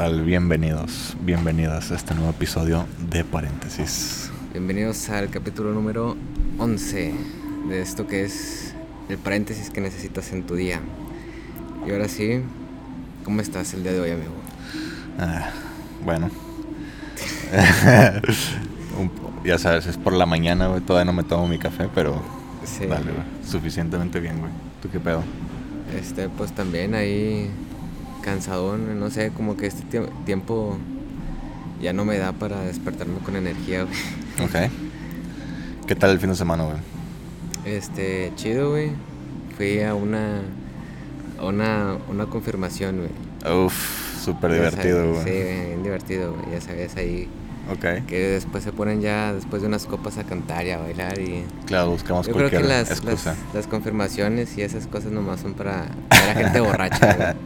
tal? Bienvenidos, bienvenidas a este nuevo episodio de Paréntesis. Bienvenidos al capítulo número 11 de esto que es el paréntesis que necesitas en tu día. Y ahora sí, ¿cómo estás el día de hoy, amigo? Ah, bueno. Ya sabes, es por la mañana, güey. Todavía no me tomo mi café, pero Sí. dale, güey. Suficientemente bien, güey. ¿Tú qué pedo? Este, pues también ahí cansadón, no sé, como que este tie- tiempo ya no me da para despertarme con energía, güey. Ok. ¿Qué tal el fin de semana, güey? Este, chido, güey. Fui a una a una, una confirmación, güey. Uf, súper divertido, güey. Sí, bien divertido, güey. Ya sabes ahí Ok. que después se ponen ya después de unas copas a cantar y a bailar y Claro, buscamos Yo creo cualquier que las, excusa. las, las confirmaciones y esas cosas nomás son para, para gente borracha.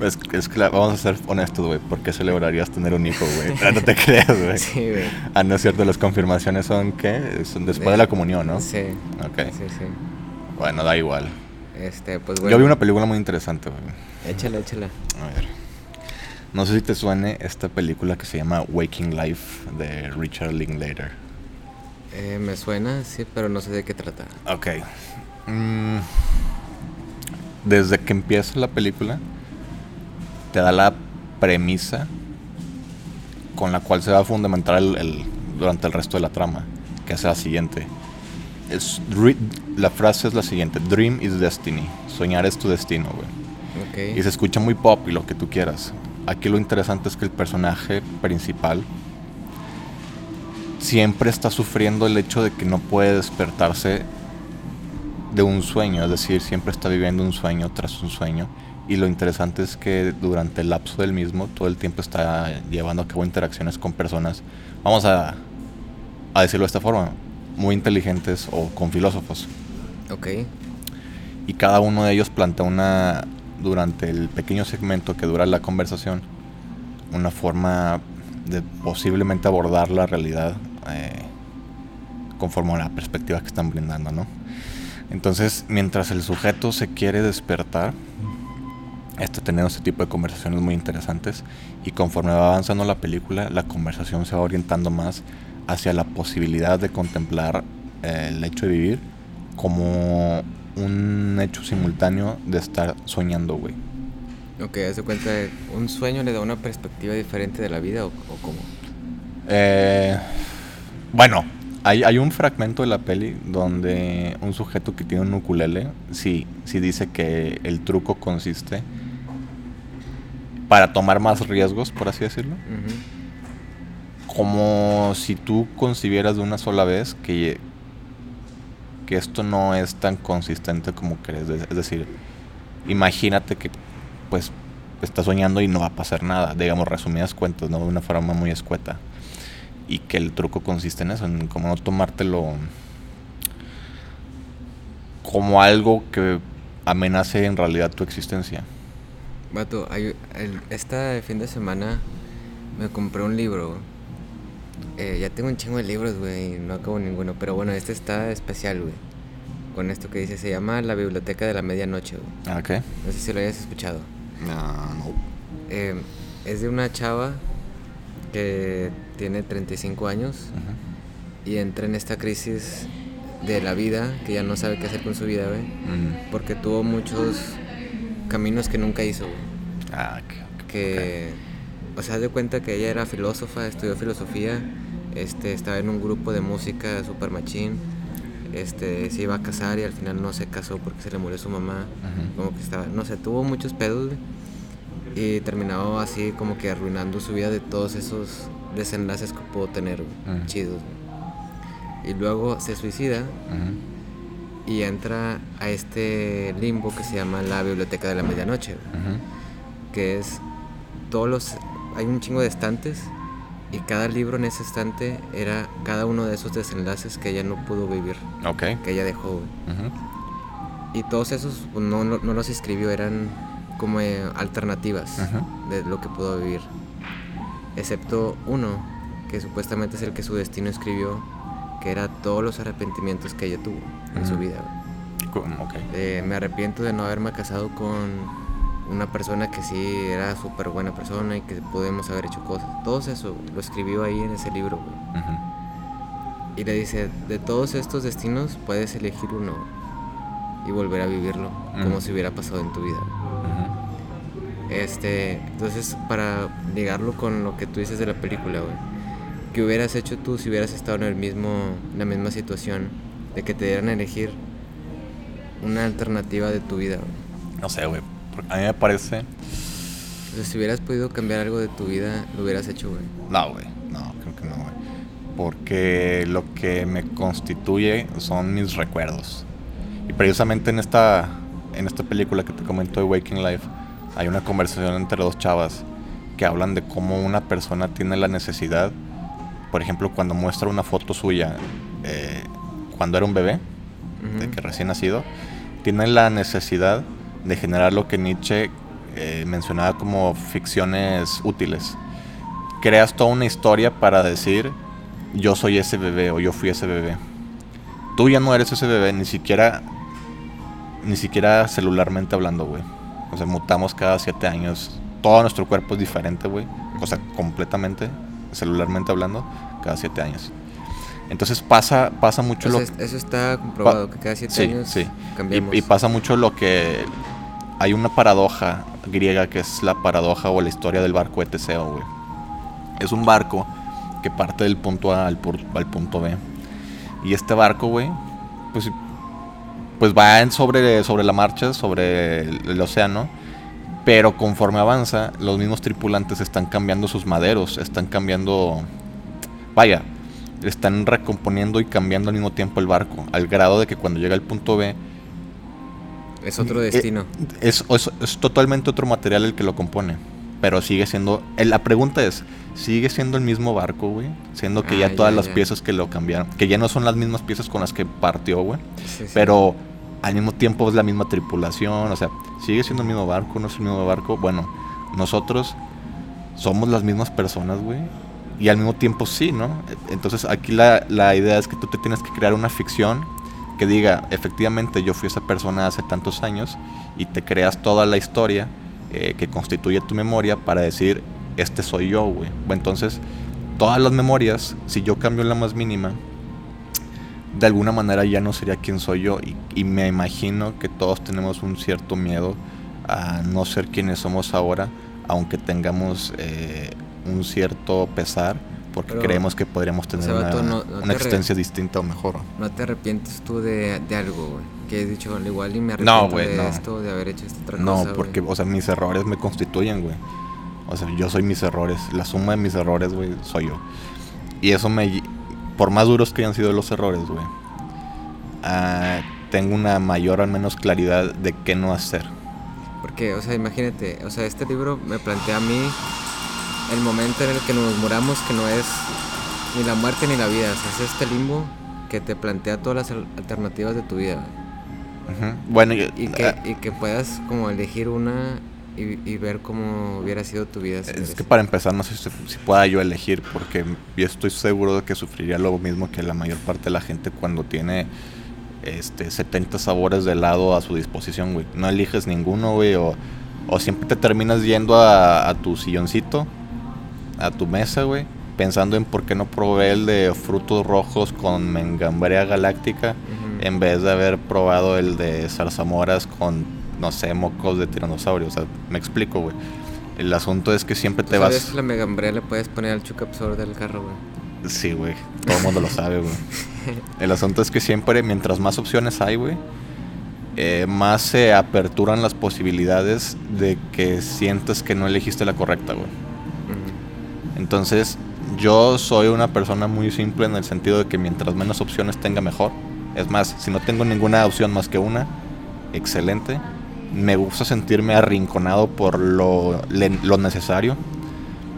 Es, es vamos a ser honestos, güey. ¿Por qué celebrarías tener un hijo, güey? Ah, no te creas, güey. Sí, güey. Ah, no es cierto, las confirmaciones son, ¿qué? Son después de la comunión, ¿no? Sí. Ok. Sí, sí. Bueno, da igual. Este, pues bueno. Yo vi una película muy interesante, güey. Échala, échala. A ver. No sé si te suene esta película que se llama Waking Life de Richard Linklater. Eh, me suena, sí, pero no sé de qué trata. Ok. Mm, desde que empieza la película, te da la premisa con la cual se va a fundamentar el, el- durante el resto de la trama, que es la siguiente. Es, la frase es la siguiente, Dream is destiny, soñar es tu destino, güey. Y se escucha muy pop y lo que tú quieras. Aquí lo interesante es que el personaje principal siempre está sufriendo el hecho de que no puede despertarse de un sueño, es decir, siempre está viviendo un sueño tras un sueño. Y lo interesante es que durante el lapso del mismo, todo el tiempo está llevando a cabo interacciones con personas, vamos a, a decirlo de esta forma, muy inteligentes o con filósofos Ok. y cada uno de ellos plantea una durante el pequeño segmento que dura la conversación una forma de posiblemente abordar la realidad eh, conforme a la perspectiva que están brindando, ¿no? Entonces, mientras el sujeto se quiere despertar, está teniendo este tipo de conversaciones muy interesantes y conforme va avanzando la película, la conversación se va orientando más hacia la posibilidad de contemplar eh, el hecho de vivir como un hecho simultáneo de estar soñando, güey. Ok, haz de cuenta, ¿un sueño le da una perspectiva diferente de la vida o, o cómo? Eh, bueno, hay, hay un fragmento de la peli donde un sujeto que tiene un ukulele, sí, sí dice que el truco consiste para tomar más riesgos, por así decirlo, como si tú concibieras de una sola vez que, que esto no es tan consistente como crees. Es decir, imagínate que pues estás soñando y no va a pasar nada, digamos resumidas cuentas, ¿no? De una forma muy escueta. Y que el truco consiste en eso, en como no tomártelo como algo que amenace en realidad tu existencia. Vato, hay, el, este fin de semana me compré un libro. Eh, ya tengo un chingo de libros, güey, y no acabo ninguno. Pero bueno, este está especial, güey. Con esto que dice, se llama La Biblioteca de la Medianoche, güey. Ah, Ok. No sé si lo hayas escuchado. No, no. Eh, es de una chava que tiene 35 años Ujú. y entra en esta crisis de la vida, que ya no sabe qué hacer con su vida, güey. Mm. Porque tuvo muchos caminos que nunca hizo, güey. Ah, ok, ok, que o sea de cuenta que ella era filósofa estudió filosofía este estaba en un grupo de música super machín este se iba a casar y al final no se casó porque se le murió su mamá Ujú. como que estaba no sé tuvo muchos pedos güey, y terminó así como que arruinando su vida de todos esos desenlaces que pudo tener güey, Mm. chidos güey. y luego se suicida Ujú. Y entra a este limbo que se llama la biblioteca de la medianoche Ujú. que es todos los hay un chingo de estantes y cada libro en ese estante era cada uno de esos desenlaces que ella no pudo vivir, Ok. que ella dejó. Y todos esos pues, no, no, no los escribió, eran como eh, alternativas de lo que pudo vivir. Excepto uno, que supuestamente es el que su destino escribió, que era todos los arrepentimientos que ella tuvo en su Ujú. vida. güey. Como, Ok. Eh, me arrepiento de no haberme casado con una persona que sí era súper buena persona y que podemos haber hecho cosas. Todo eso lo escribió ahí en ese libro, güey. Y le dice, de todos estos destinos puedes elegir uno y volver a vivirlo como si hubiera pasado en tu vida. Este, entonces para ligarlo con lo que tú dices de la película, güey. ¿Qué hubieras hecho tú si hubieras estado en el mismo la misma situación de que te dieran a elegir una alternativa de tu vida? Güey? No sé, güey. A mí me parece si hubieras podido cambiar algo de tu vida, lo hubieras hecho, güey. No, güey. No, creo que no, güey. Porque lo que me constituye son mis recuerdos. Y precisamente en esta, en esta película que te comento de Waking Life, hay una conversación entre dos chavas que hablan de cómo una persona tiene la necesidad, por ejemplo, cuando muestra una foto suya eh, cuando era un bebé, de que recién nacido, tiene la necesidad de generar lo que Nietzsche eh, mencionaba como ficciones útiles. Creas toda una historia para decir, yo soy ese bebé o yo fui ese bebé. Tú ya no eres ese bebé, ni siquiera, ni siquiera celularmente hablando, güey. O sea, mutamos cada siete años. Todo nuestro cuerpo es diferente, güey. O sea, completamente, celularmente hablando, cada siete años. Entonces pasa, pasa mucho lo... Eso está comprobado, que cada siete años sí. cambiamos. Y, y, pasa mucho lo que... Hay una paradoja griega que es la paradoja o la historia del barco de Teseo, güey. Es un barco que parte del punto A al, al punto B. Y este barco, güey, pues pues va sobre, sobre la marcha, sobre el, océano, pero conforme avanza, los mismos tripulantes están cambiando sus maderos, están cambiando, vaya, están recomponiendo y cambiando al mismo tiempo el barco, al grado de que cuando llega al punto B, es otro eh, destino. es, es, totalmente otro material el que lo compone. Pero sigue siendo. La pregunta es: ¿sigue siendo el mismo barco, güey? Siendo que ya todas las piezas que lo cambiaron. Que ya no son las mismas piezas con las que partió, güey. pero al mismo tiempo es la misma tripulación, o sea, sigue siendo el mismo barco, no es el mismo barco. Bueno, nosotros somos las mismas personas, güey. Y al mismo tiempo sí, ¿no? Entonces aquí la, la idea es que tú te tienes que crear una ficción que diga, efectivamente yo fui esa persona hace tantos años y te creas toda la historia eh, que constituye tu memoria para decir, este soy yo, güey. Entonces, todas las memorias, si yo cambio la más mínima, de alguna manera ya no sería quien soy yo. Y, me imagino que todos tenemos un cierto miedo a no ser quienes somos ahora, aunque tengamos eh, un cierto pesar, porque creemos que podríamos tener una, existencia distinta o mejor. ¿No te arrepientes tú de, algo, güey? Que he dicho, al igual y me arrepiento de esto, de haber hecho esta otra cosa. No, porque, o sea, mis errores me constituyen, güey. O sea, yo soy mis errores. La suma de mis errores, güey, soy yo. Y eso me, por más duros que hayan sido los errores, güey, ah, tengo una mayor al menos claridad de qué no hacer. Porque, o sea, imagínate, o sea, este libro me plantea a mí el momento en el que nos muramos que no es ni la muerte ni la vida, es este limbo que te plantea todas las alternativas de tu vida. Bueno, y, que, ah, y que puedas como elegir una y, ver cómo hubiera sido tu vida. es que para empezar, no sé si, pueda yo elegir, porque yo estoy seguro de que sufriría lo mismo que la mayor parte de la gente cuando tiene este 70 sabores de helado a su disposición, güey. No eliges ninguno, güey, o, siempre te terminas yendo a, tu silloncito, a tu mesa, güey, pensando en por qué no probé el de frutos rojos con mengambrea galáctica en vez de haber probado el de zarzamoras con no sé, mocos de tiranosaurio. O sea, me explico, güey. El asunto es que siempre te sabes vas. La megambrea le puedes poner al chucapsor del carro, güey. Sí, güey. Todo el mundo lo sabe, güey. El asunto es que siempre, mientras más opciones hay, güey, eh, más se aperturan las posibilidades de que sientas que no elegiste la correcta, güey. Entonces, yo soy una persona muy simple en el sentido de que mientras menos opciones tenga, mejor. Es más, si no tengo ninguna opción más que una, excelente me gusta sentirme arrinconado por lo, lo necesario.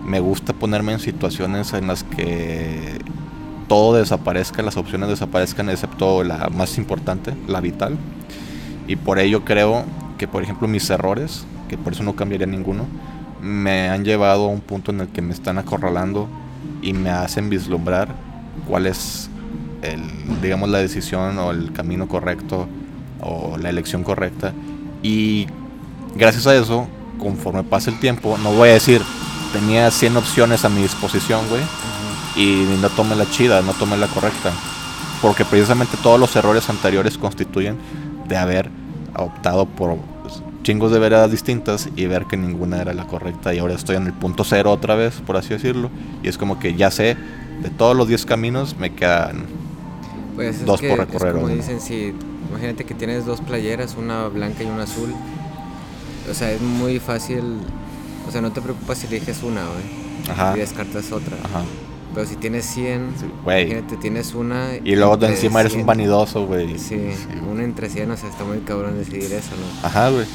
Me gusta ponerme en situaciones en las que todo desaparezca, las opciones desaparezcan, excepto la más importante, la vital. Y por ello creo que, por ejemplo, mis errores, que por eso no cambiaría ninguno, me han llevado a un punto en el que me están acorralando y me hacen vislumbrar cuál es el, digamos, la decisión o el camino correcto o la elección correcta y gracias a eso conforme pase el tiempo, no voy a decir, tenía 100 opciones a mi disposición, güey, y no tome la chida, no tome la correcta. Porque precisamente todos los errores anteriores constituyen de haber optado por chingos de veredas distintas y ver que ninguna era la correcta y ahora estoy en el punto cero otra vez, por así decirlo, y es como que ya sé, de todos los 10 caminos me quedan Pues es dos que por es recorrer. como uno. dicen, si imagínate que tienes dos playeras, una blanca y una azul. O sea, es muy fácil. O sea, no te preocupas si eliges una, güey. Ajá. Y descartas otra. Ajá. Pero si tienes 100, Sí, güey. imagínate, tienes una. Y luego de encima eres un 100. vanidoso, güey. Sí, güey. una entre 100, o sea, está muy cabrón decidir eso, ¿no? Ajá, güey.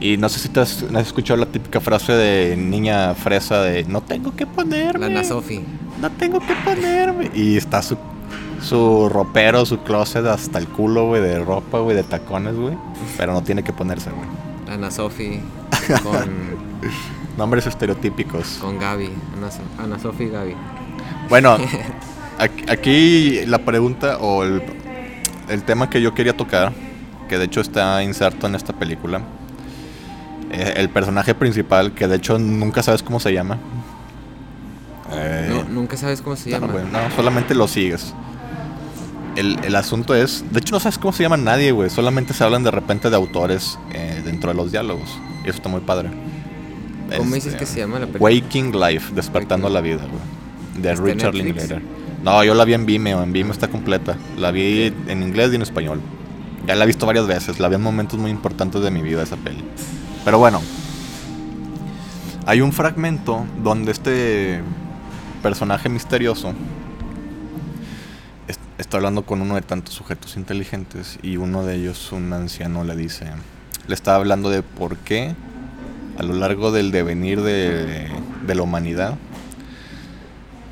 Y no sé si te has, has escuchado la típica frase de niña fresa de no tengo que ponerme. La Ana Sofi. No tengo que ponerme. Y está su, su ropero, su closet hasta el culo, güey, de ropa, güey, de tacones, güey. Pero no tiene que ponerse, güey. La Ana Sofi con, Nombres estereotípicos. con Gaby. Ana, So- Ana Sofi y Gaby. Bueno, aquí, aquí la pregunta o el, el tema que yo quería tocar, que de hecho está inserto en esta película, eh, el personaje principal, que de hecho nunca sabes cómo se llama. Eh, No, nunca sabes cómo se no, llama. no, solamente lo sigues. El, el asunto es, de hecho no sabes cómo se llama nadie, güey, solamente se hablan de repente de autores eh, dentro de los diálogos. Y eso está muy padre. ¿Cómo Este, dices que se llama la película? Waking Life, despertando Waking. la vida, güey. De ¿Está en Richard? Linklater. No, yo la vi en Vimeo, en Vimeo está completa. La vi en inglés y en español. Ya la he visto varias veces, la vi en momentos muy importantes de mi vida esa peli. Pero bueno, hay un fragmento donde este personaje misterioso est- está hablando con uno de tantos sujetos inteligentes y uno de ellos, un anciano, le dice, le está hablando de por qué a lo largo del devenir de, de la humanidad,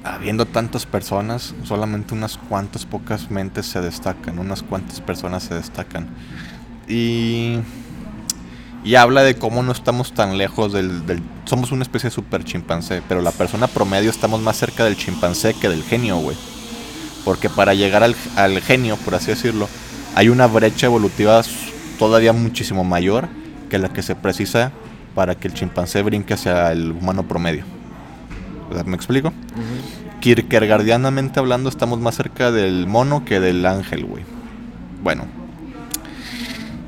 habiendo tantas personas, solamente unas cuantas pocas mentes se destacan, unas cuantas personas se destacan. Y, y habla de cómo no estamos tan lejos del, del- Somos una especie de super chimpancé, pero la persona promedio estamos más cerca del chimpancé que del genio, güey. Porque para llegar al, al genio, por así decirlo, hay una brecha evolutiva todavía muchísimo mayor que la que se precisa para que el chimpancé brinque hacia el humano promedio. ¿Me explico? Ujú. Kierkegaardianamente hablando, estamos más cerca del mono que del ángel, güey. Bueno.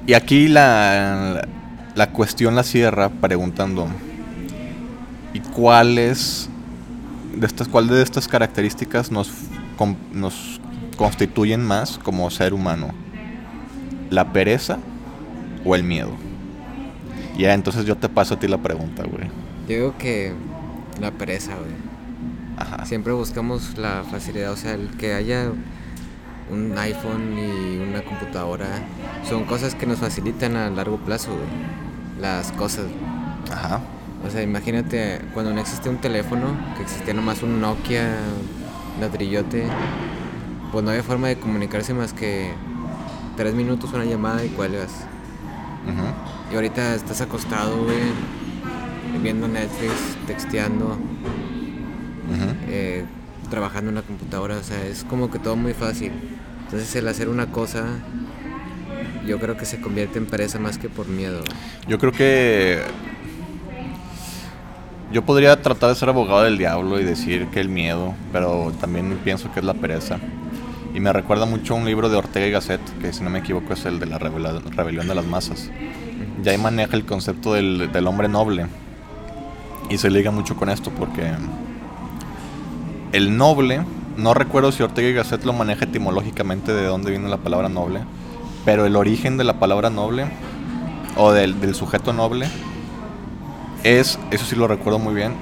Y aquí la, la cuestión la cierra preguntando: ¿Y cuáles de estas, cuál de estas características nos, com- nos constituyen más como ser humano? ¿La pereza o el miedo? Ya, entonces yo te paso a ti la pregunta, güey. Yo digo que la pereza, güey. Ajá. Siempre buscamos la facilidad, o sea, el que haya un iPhone y una computadora son cosas que nos facilitan a largo plazo, güey. Las cosas. Ajá. O sea, imagínate cuando no existía un teléfono, que existía nomás un Nokia ladrillote, pues no había forma de comunicarse más que tres minutos una llamada y cuelgas. Ujú. Y ahorita estás acostado, güey, viendo Netflix, texteando, eh, trabajando en la computadora, o sea, es como que todo muy fácil. Entonces el hacer una cosa, yo creo que se convierte en pereza más que por miedo. Yo creo que yo podría tratar de ser abogado del diablo y decir que el miedo, pero también pienso que es la pereza. Y me recuerda mucho a un libro de Ortega y Gasset, que si no me equivoco es el de la rebelión de las masas. Y ahí maneja el concepto del, del hombre noble. Y se liga mucho con esto porque el noble, no recuerdo si Ortega y Gasset lo maneja etimológicamente de dónde viene la palabra noble, pero el origen de la palabra noble o del, del sujeto noble es, eso sí lo recuerdo muy bien,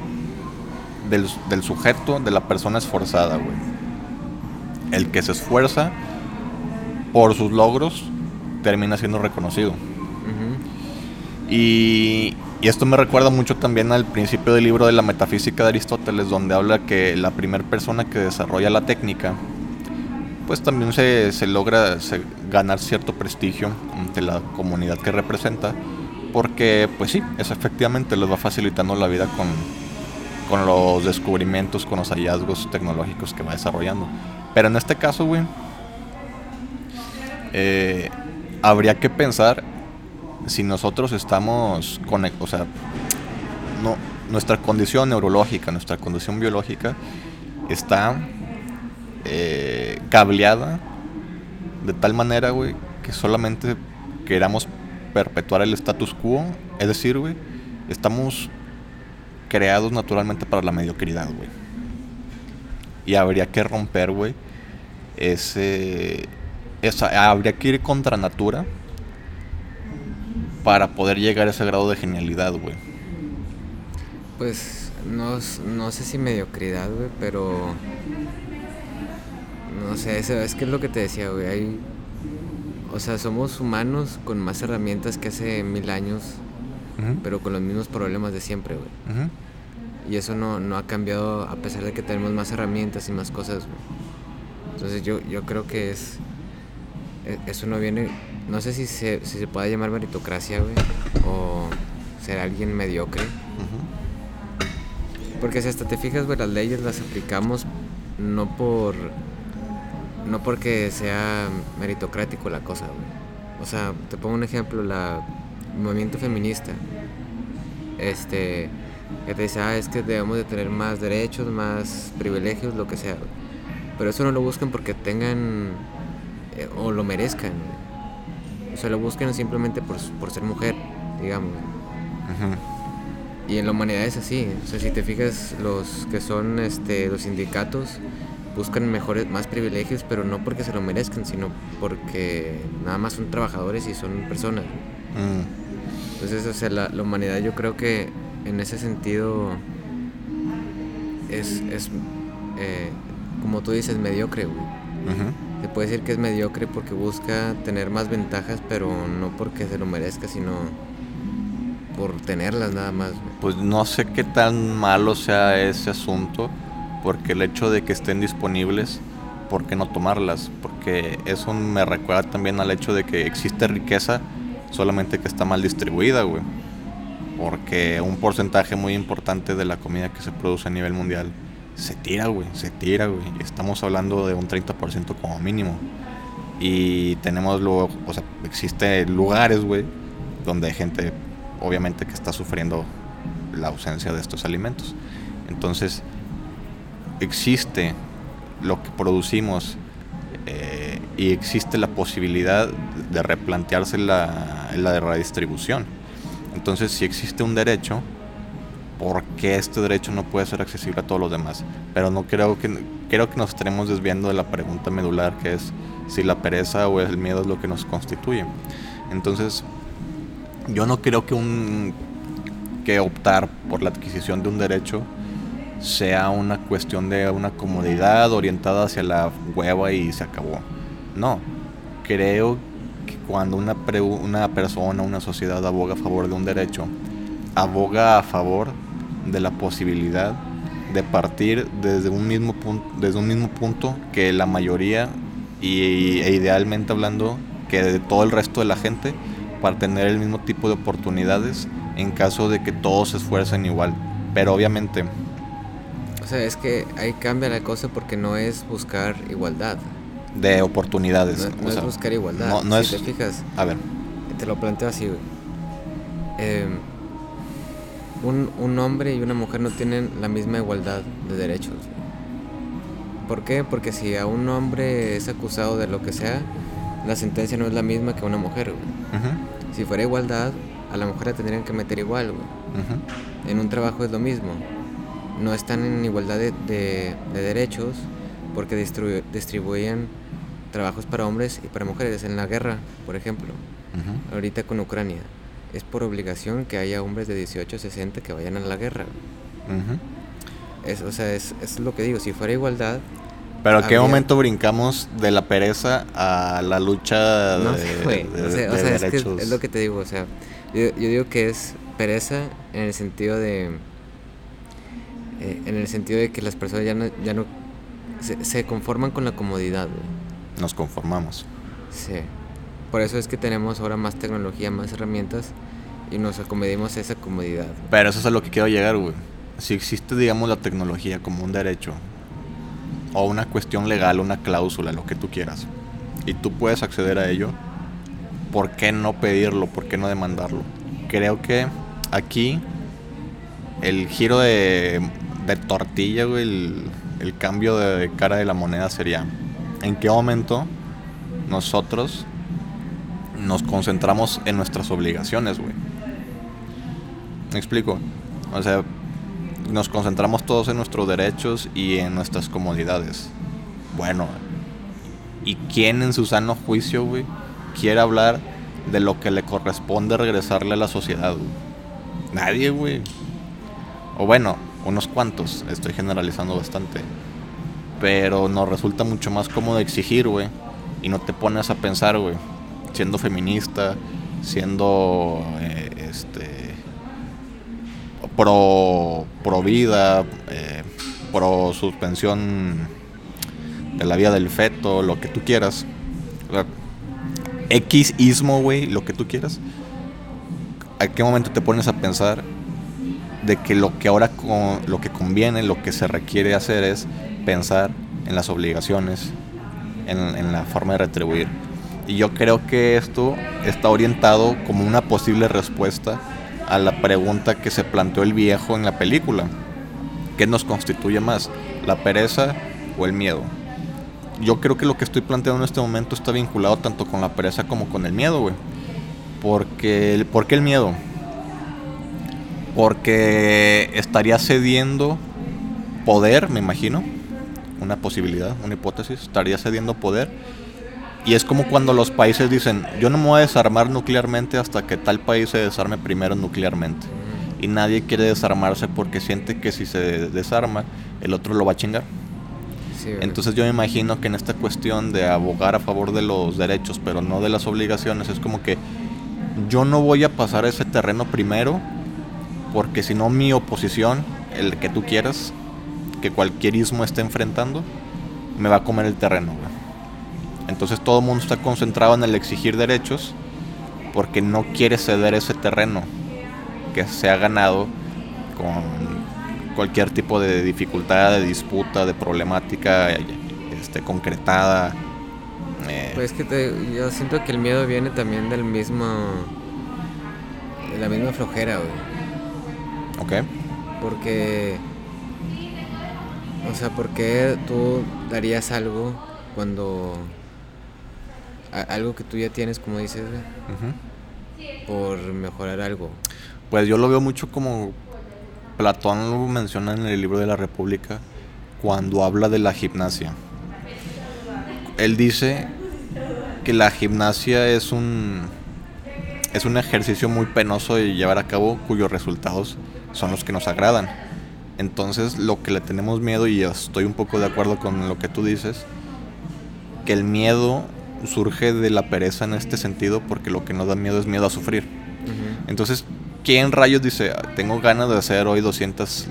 del, del sujeto, de la persona esforzada, güey. El que se esfuerza por sus logros termina siendo reconocido. Y, y esto me recuerda mucho también al principio del libro de la metafísica de Aristóteles, donde habla que la primera persona que desarrolla la técnica, pues también se, se logra ganar cierto prestigio ante la comunidad que representa, porque pues sí, es efectivamente les va facilitando la vida con, con los descubrimientos, con los hallazgos tecnológicos que va desarrollando. Pero en este caso, güey, eh, habría que pensar si nosotros estamos conec- o sea, no, nuestra condición neurológica, nuestra condición biológica está eh, cableada de tal manera, güey, que solamente queramos perpetuar el status quo. Es decir, güey, estamos creados naturalmente para la mediocridad, güey. Y habría que romper, güey, ese... Esa, habría que ir contra natura para poder llegar a ese grado de genialidad, güey. Pues no, no sé si mediocridad, güey, pero... No sé, es, es que es lo que te decía, güey. Hay, o sea, somos humanos con más herramientas que hace mil años, pero con los mismos problemas de siempre, güey. Y eso no, no, ha cambiado a pesar de que tenemos más herramientas y más cosas, güey. Entonces yo, yo creo que es... E, eso no viene... No sé si se, si se puede llamar meritocracia, güey. O ser alguien mediocre. Porque si hasta te fijas, güey, las leyes las aplicamos no por no porque sea meritocrático la cosa, güey. O sea, te pongo un ejemplo, la el movimiento feminista. Este, que te dice, ah, es que debemos de tener más derechos, más privilegios, lo que sea. Pero eso no lo buscan porque tengan eh, o lo merezcan. O sea, lo buscan simplemente por, por ser mujer, digamos. Y en la humanidad es así. O sea, si te fijas, los que son este, los sindicatos buscan mejores, más privilegios, pero no porque se lo merezcan, sino porque nada más son trabajadores y son personas. Mm. Entonces, o sea, la, humanidad yo creo que en ese sentido es, es eh, como tú dices, mediocre, güey. Se puede decir que es mediocre porque busca tener más ventajas, pero no porque se lo merezca, sino por tenerlas nada más. Pues no sé qué tan malo sea ese asunto porque el hecho de que estén disponibles, ¿por qué no tomarlas? Porque eso me recuerda también al hecho de que existe riqueza, solamente que está mal distribuida, güey. Porque un porcentaje muy importante de la comida que se produce a nivel mundial se tira, güey, se tira, güey. Estamos hablando de un 30% como mínimo. Y tenemos luego, o sea, existe lugares, güey, donde hay gente, obviamente, que está sufriendo la ausencia de estos alimentos. Entonces, existe lo que producimos eh, y existe la posibilidad de replantearse la, la redistribución. Entonces, si existe un derecho, ¿por qué este derecho no puede ser accesible a todos los demás? Pero no creo que que nos estaremos desviando de la pregunta medular que es si la pereza o el miedo es lo que nos constituye. Entonces, yo no creo que un que optar por la adquisición de un derecho sea una cuestión de una comodidad orientada hacia la hueva y se acabó. No, creo que cuando una, una persona, una sociedad aboga a favor de un derecho, aboga a favor de la posibilidad de partir desde un mismo punto, desde un mismo punto que la mayoría y, e idealmente hablando que de todo el resto de la gente para tener el mismo tipo de oportunidades en caso de que todos se esfuercen igual. Pero obviamente o sea, es que ahí cambia la cosa porque no es buscar igualdad. De oportunidades. No, es buscar igualdad. No, si te fijas. A ver. Te lo planteo así, güey. Em, un, un, hombre y una mujer no tienen la misma igualdad de derechos. ¿Por qué? Porque si a un hombre es acusado de lo que sea, la sentencia no es la misma que a una mujer, güey. Si fuera igualdad, a la mujer la tendrían que meter igual, güey. En un trabajo es lo mismo no están en igualdad de, derechos porque distribuyen trabajos para hombres y para mujeres en la guerra, por ejemplo. Ahorita con Ucrania. Es por obligación que haya hombres de 18 a 60 que vayan a la guerra. es, o sea, es, es, lo que digo. Si fuera igualdad... Pero ¿a qué momento brincamos de la pereza a la lucha no de, o sea, Es, que es, lo que te digo. O sea, yo digo que es pereza en el sentido de eh, en el sentido de que las personas ya no, ya no se, conforman con la comodidad. Nos conformamos. Sí. Por eso es que tenemos ahora más tecnología, más herramientas y nos acomodimos a esa comodidad. Pero eso es a lo que quiero llegar, güey. Si existe, digamos, la tecnología como un derecho o una cuestión legal, una cláusula, lo que tú quieras, y tú puedes acceder a ello, ¿por qué no pedirlo? ¿Por qué no demandarlo? Creo que aquí el giro de, de tortilla, güey, el, el cambio de cara de la moneda sería, ¿en qué momento nosotros nos concentramos en nuestras obligaciones, güey? ¿Me explico? O sea, nos concentramos todos en nuestros derechos y en nuestras comodidades. Bueno, ¿y quién en su sano juicio, güey, quiere hablar de lo que le corresponde regresarle a la sociedad, güey? Nadie, güey. O bueno, unos cuantos, estoy generalizando bastante. Pero nos resulta mucho más cómodo exigir, güey. Y no te pones a pensar, güey. Siendo feminista, siendo eh, este pro, pro vida, eh, pro suspensión de la vida del feto, lo que tú quieras. X ismo, güey, lo que tú quieras. ¿A qué momento te pones a pensar de que lo que ahora lo que conviene, lo que se requiere hacer es pensar en las obligaciones, en, en la forma de retribuir? Y yo creo que esto está orientado como una posible respuesta a la pregunta que se planteó el viejo en la película. ¿Qué nos constituye más? ¿La pereza o el miedo? Yo creo que lo que estoy planteando en este momento está vinculado tanto con la pereza como con el miedo, güey. Porque, ¿Por qué el miedo? Porque estaría cediendo poder, me imagino. Una posibilidad, una hipótesis. Estaría cediendo poder. Y es como cuando los países dicen, yo no me voy a desarmar nuclearmente hasta que tal país se desarme primero nuclearmente. Y nadie quiere desarmarse porque siente que si se desarma, el otro lo va a chingar. Sí. Entonces yo me imagino que en esta cuestión de abogar a favor de los derechos, pero no de las obligaciones, es como que yo no voy a pasar ese terreno primero, porque si no mi oposición, el que tú quieras, que cualquier ismo esté enfrentando, me va a comer el terreno. Entonces todo mundo está concentrado en el exigir derechos, porque no quiere ceder ese terreno que se ha ganado con cualquier tipo de dificultad, de disputa, de problemática este, concretada. eh, Pues es que te- yo siento que el miedo viene también del mismo. la misma flojera, güey. Ok. Porque. O sea, ¿por qué tú darías algo cuando. a- algo que tú ya tienes, como dices, güey, Ujú. por mejorar algo? Pues yo lo veo mucho como Platón lo menciona en el libro de la República cuando habla de la gimnasia. Él dice que la gimnasia es un es un ejercicio muy penoso de llevar a cabo cuyos resultados son los que nos agradan. Entonces, lo que le tenemos miedo y estoy un poco de acuerdo con lo que tú dices, que el miedo surge de la pereza en este sentido porque lo que nos da miedo es miedo a sufrir. Entonces, ¿quién rayos dice, "Ah, tengo ganas de hacer hoy 200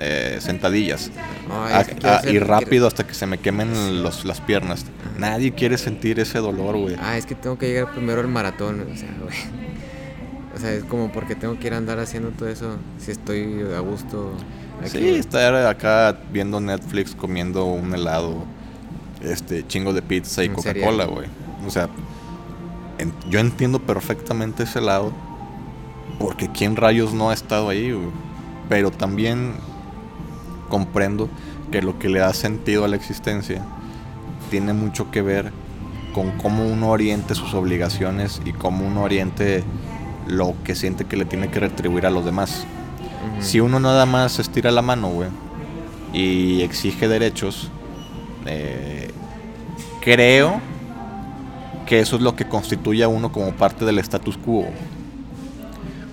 eh, sentadillas? Ay, hacer- y quiero- rápido hasta que se me quemen los, las piernas. Nadie quiere sentir ese dolor, güey. Ah, es que tengo que llegar primero al maratón, o sea, güey. O sea, es como porque tengo que ir a andar haciendo todo eso si estoy a gusto aquí. Sí, estar acá viendo Netflix comiendo un helado, este chingo de pizza y Coca-Cola, güey. O sea, en- yo entiendo perfectamente ese lado porque quién rayos no ha estado ahí, güey. Pero también comprendo que lo que le da sentido a la existencia tiene mucho que ver con cómo uno oriente sus obligaciones y cómo uno oriente lo que siente que le tiene que retribuir a los demás. Si uno nada más estira la mano, güey, y exige derechos, eh, creo que eso es lo que constituye a uno como parte del status quo,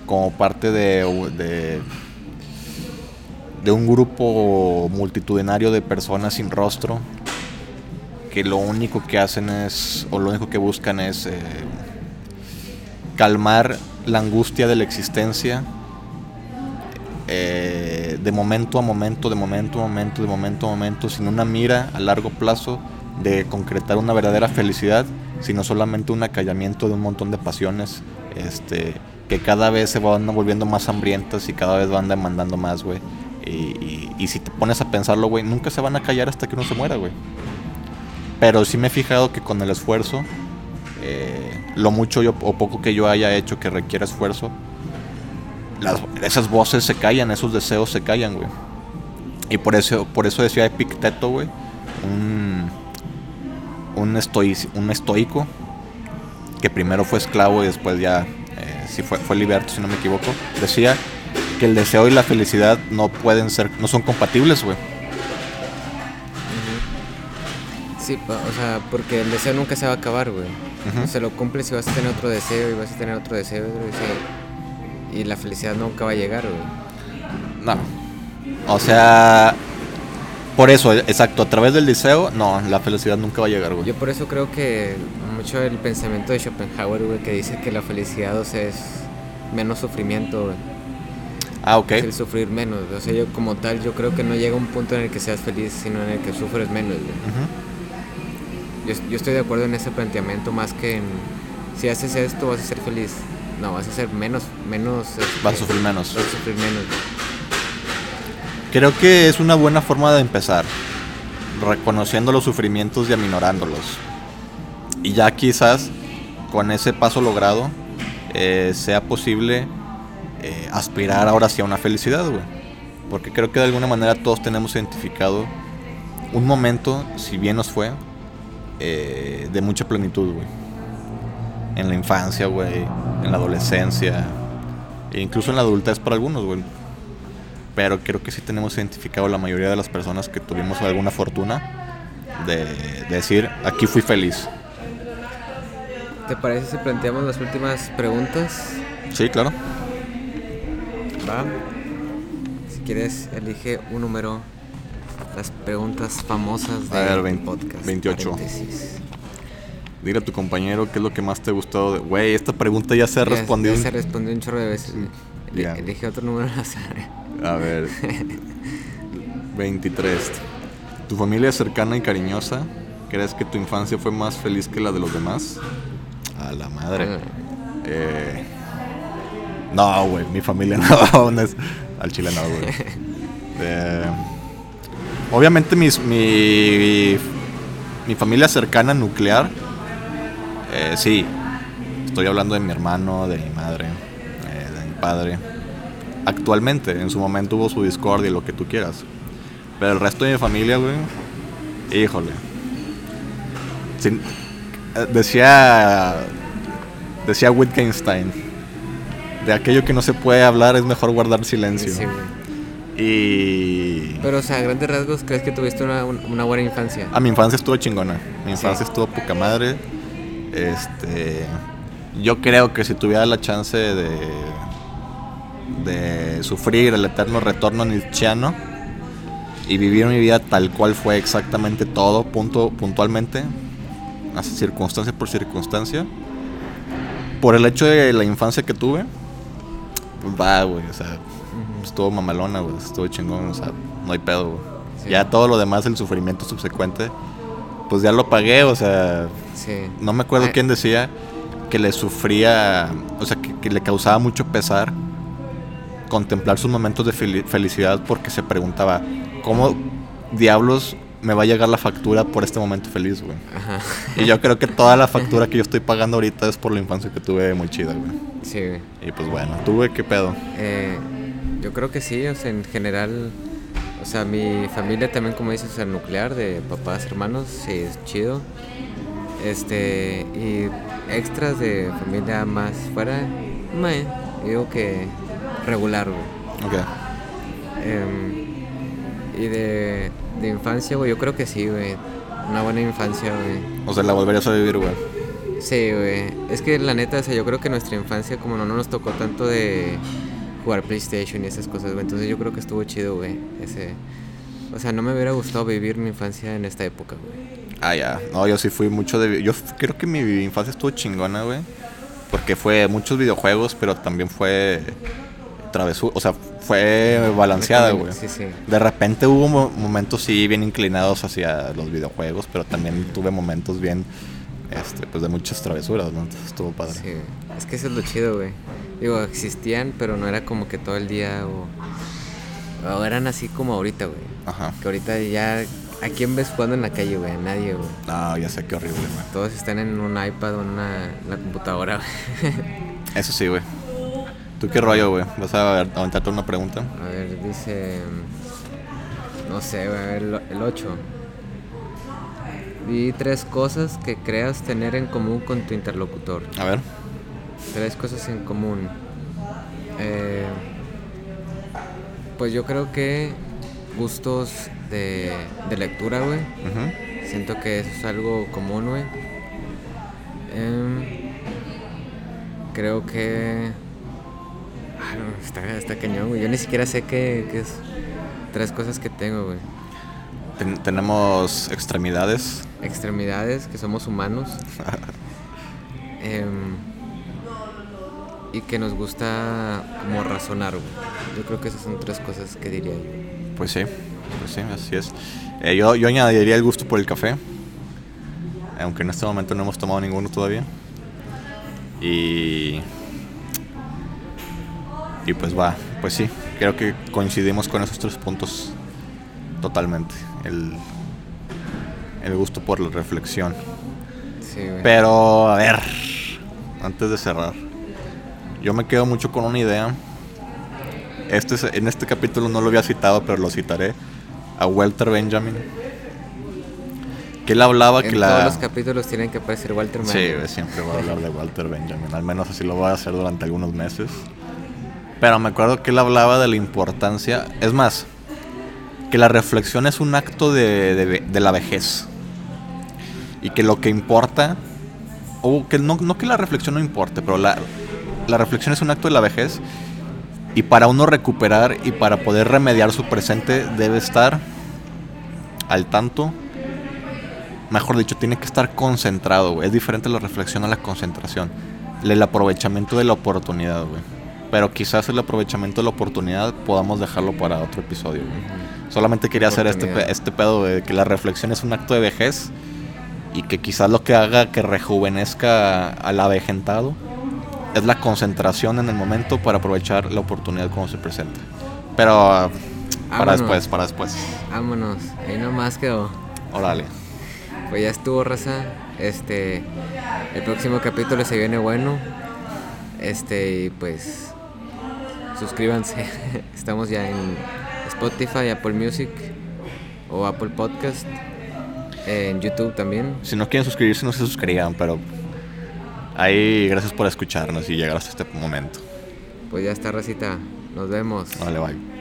como parte de, de, de un grupo multitudinario de personas sin rostro que lo único que hacen es, o lo único que buscan es eh, calmar la angustia de la existencia eh, de momento a momento, de momento a momento, de momento a momento, sin una mira a largo plazo de concretar una verdadera felicidad, sino solamente un acallamiento de un montón de pasiones este, que cada vez se van volviendo más hambrientas y cada vez van demandando más, güey. Y, y- y si te pones a pensarlo, güey, nunca se van a callar hasta que uno se muera, güey. Pero sí me he fijado que con el esfuerzo, eh, lo mucho o poco que yo haya hecho que requiera esfuerzo, esas voces se callan, esos deseos se callan, güey. Y por eso, por eso decía Epicteto, güey, un, un, un estoico, que primero fue esclavo y después ya, eh, si fue, fue liberto, si no me equivoco, decía que el deseo y la felicidad no pueden ser, no son compatibles, güey. Sí, o sea, porque el deseo nunca se va a acabar, güey. Se lo cumples y vas a tener otro deseo y vas a tener otro deseo, otro deseo. Y la felicidad nunca va a llegar, güey. No. O sea, por eso, exacto, a través del deseo, no, la felicidad nunca va a llegar, güey. Yo por eso creo que mucho el pensamiento de Schopenhauer, güey, que dice que la felicidad, o sea, es menos sufrimiento, güey. Ah, ok. el sufrir menos. O sea, yo como tal, yo creo que no llega un punto en el que seas feliz, sino en el que sufres menos, güey yo, estoy de acuerdo en ese planteamiento más que en si haces esto vas a ser feliz. No, vas a ser menos, menos. vas a sufrir menos. Vas a sufrir menos. Creo que es una buena forma de empezar, reconociendo los sufrimientos y aminorándolos. Y ya quizás con ese paso logrado eh, sea posible eh, aspirar ahora hacia una felicidad, güey. Porque creo que de alguna manera todos tenemos identificado un momento, si bien nos fue, eh, de mucha plenitud, güey. En la infancia, güey, en la adolescencia, e incluso en la adultez para algunos, güey. Pero creo que sí tenemos identificado la mayoría de las personas que tuvimos alguna fortuna de, decir, aquí fui feliz. ¿Te parece si planteamos las últimas preguntas? Sí, claro. Va. Si quieres, elige un número las preguntas famosas del podcast. 28. Dile a tu compañero qué es lo que más te ha gustado de. Güey, esta pregunta ya se ha respondido. Ya se respondió un chorro de veces. Elige otro número al azar. A ver. 23. ¿Tu familia es cercana y cariñosa? ¿Crees que tu infancia fue más feliz que la de los demás? A la madre. Ah. Eh, no, güey, mi familia no. al chile no, güey. Eh, Obviamente mis, mi, mi familia cercana nuclear, eh, sí. Estoy hablando de mi hermano, de mi madre, eh, de mi padre. Actualmente, en su momento hubo su discordia y lo que tú quieras. Pero el resto de mi familia, güey, híjole. Eh, decía, decía Wittgenstein, de aquello que no se puede hablar es mejor guardar silencio. Sí, y. Pero, o sea, a grandes rasgos, ¿crees que tuviste una, buena infancia? A mi infancia estuvo chingona. Mi infancia estuvo poca madre. Este. Yo creo que si tuviera la chance de. de sufrir el eterno retorno nietzscheano y vivir mi vida tal cual fue exactamente todo, punto, puntualmente, así circunstancia por circunstancia, por el hecho de la infancia que tuve, pues va, güey, o sea estuvo mamalona, güey, estuvo chingón, o sea, no hay pedo, güey. Ya todo lo demás, el sufrimiento subsecuente, pues ya lo pagué, o sea, no me acuerdo ah. quién decía que le sufría, o sea, que, le causaba mucho pesar contemplar sus momentos de felicidad porque se preguntaba, ¿cómo diablos me va a llegar la factura por este momento feliz, güey? Y yo creo que toda la factura que yo estoy pagando ahorita es por la infancia que tuve muy chida, güey. Sí, güey. Y pues bueno, ¿tuve qué pedo? Eh, yo creo que sí, o sea, en general, o sea, mi familia también, como dices, o sea, nuclear, de papás, hermanos, sí, es chido. Este, y extras de familia más fuera, me, digo que regular, güey. Ok. Em, y de, de infancia, güey, yo creo que sí, güey. Una buena infancia, güey. O sea, la volverías a vivir, güey. Sí, güey. Es que la neta, o sea, yo creo que nuestra infancia, como no nos tocó tanto de jugar PlayStation y esas cosas, güey. Entonces yo creo que estuvo chido, güey. Ese... O sea, no me hubiera gustado vivir mi infancia en esta época, güey. Ah, ya. No, yo sí fui mucho de... Yo creo que mi infancia estuvo chingona, güey. Porque fue muchos videojuegos, pero también fue travesura. O sea, fue balanceada, güey. Sí, sí. De repente hubo momentos, sí, bien inclinados hacia los videojuegos, pero también tuve momentos bien... Este, pues de muchas travesuras, ¿no? Entonces estuvo padre. Sí, es que eso es lo chido, güey. Digo, existían, pero no era como que todo el día o, o eran así como ahorita, güey. Ajá. Que ahorita ya ¿A quién ves jugando en la calle, güey? Nadie, güey. No, ya sé qué horrible, güey. Todos están en un iPad o en una, computadora, Eso sí, güey. ¿Tú qué rollo, güey? ¿Vas a aventarte una pregunta? A ver, dice. No sé, güey, a ver, el- el 8. Di tres cosas que creas tener en común con tu interlocutor. A ver. Tres cosas en común. Eh, pues yo creo que gustos de, de lectura, güey. Siento que eso es algo común, güey. Em, creo que... Ah, no, está, está cañón, güey. Yo ni siquiera sé qué, qué es tres cosas que tengo, güey. Ten- tenemos extremidades. Extremidades, que somos humanos. Em, y que nos gusta como razonar. Yo creo que esas son tres cosas que diría yo. Pues sí, pues sí, así es. Eh, yo, yo añadiría el gusto por el café. Aunque en este momento no hemos tomado ninguno todavía. Y. Y pues va, pues sí, creo que coincidimos con esos tres puntos totalmente. El, el gusto por la reflexión. Sí, güey. Pero, a ver, antes de cerrar, yo me quedo mucho con una idea. Este, es- en este capítulo no lo había citado, pero lo citaré. A Walter Benjamin. Que él hablaba en que todos la... los capítulos tienen que aparecer Walter Sí, Mann. güey, siempre voy a hablar de Walter Benjamin. Al menos así lo voy a hacer durante algunos meses. Pero me acuerdo que él hablaba de la importancia. Es más, que la reflexión es un acto de, de de la vejez. Y que lo que importa. O que no, no que la reflexión no importe, pero la, la reflexión es un acto de la vejez. Y para uno recuperar y para poder remediar su presente, debe estar al tanto mejor dicho, tiene que estar concentrado, güey. Es diferente la reflexión a la concentración. El aprovechamiento de la oportunidad, güey. Pero quizás el aprovechamiento de la oportunidad podamos dejarlo para otro episodio, güey. Solamente quería hacer este, este pedo de que la reflexión es un acto de vejez y que quizás lo que haga que rejuvenezca al avejentado es la concentración en el momento para aprovechar la oportunidad cuando se presenta. Pero ah, para Vámonos. después, para después. Vámonos. Ahí nomás quedó. Órale. Pues ya estuvo, raza. Este. El próximo capítulo se viene bueno. Este, y pues. Suscríbanse. Estamos ya en Spotify, Apple Music o Apple Podcast. En YouTube también. Si no quieren suscribirse, no se suscriban, pero ahí gracias por escucharnos y llegar hasta este momento. Pues ya está, racita. Nos vemos. Vale, bye.